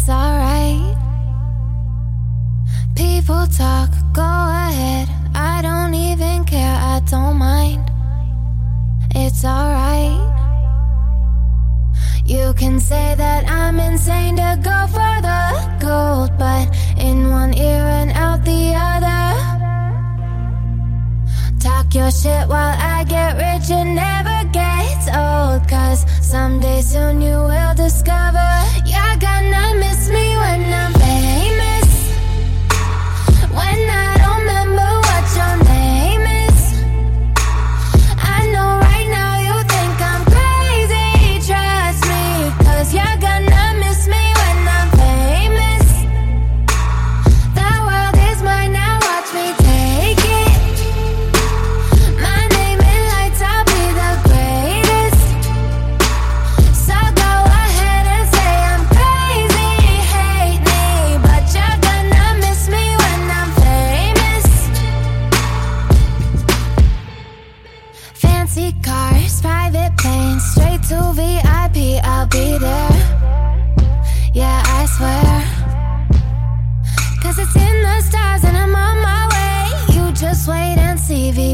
it's alright. People talk, go ahead. I don't even care, I don't mind. It's alright. You can say that I'm insane to go for the gold, but in one ear and out the other. Talk your shit while I get rich, and never gets old, cause someday soon you will discover. Yeah.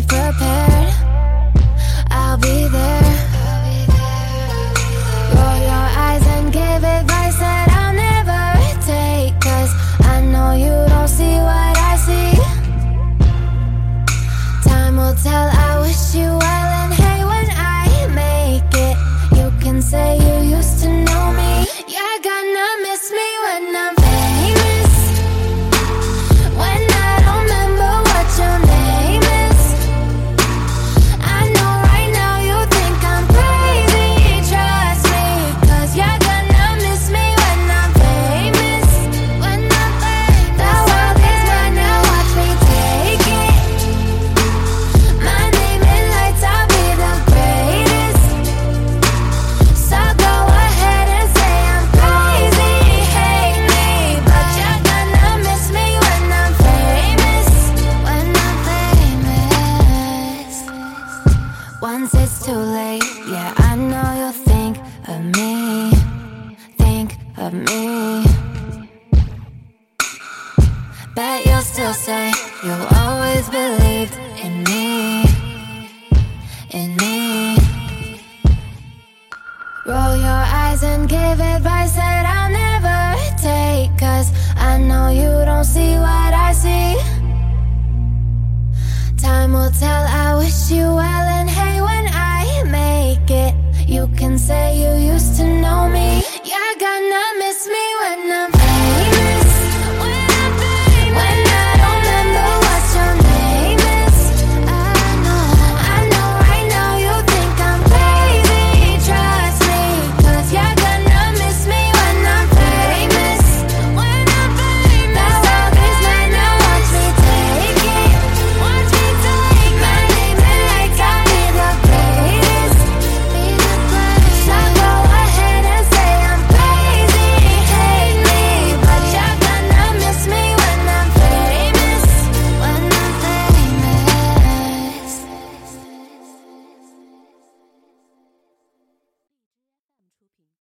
prepared Since it's too late. Yeah, I know you'll think of me. Think of me. Bet you'll still say you always believed in me. In me. Roll your eyes and give advice that I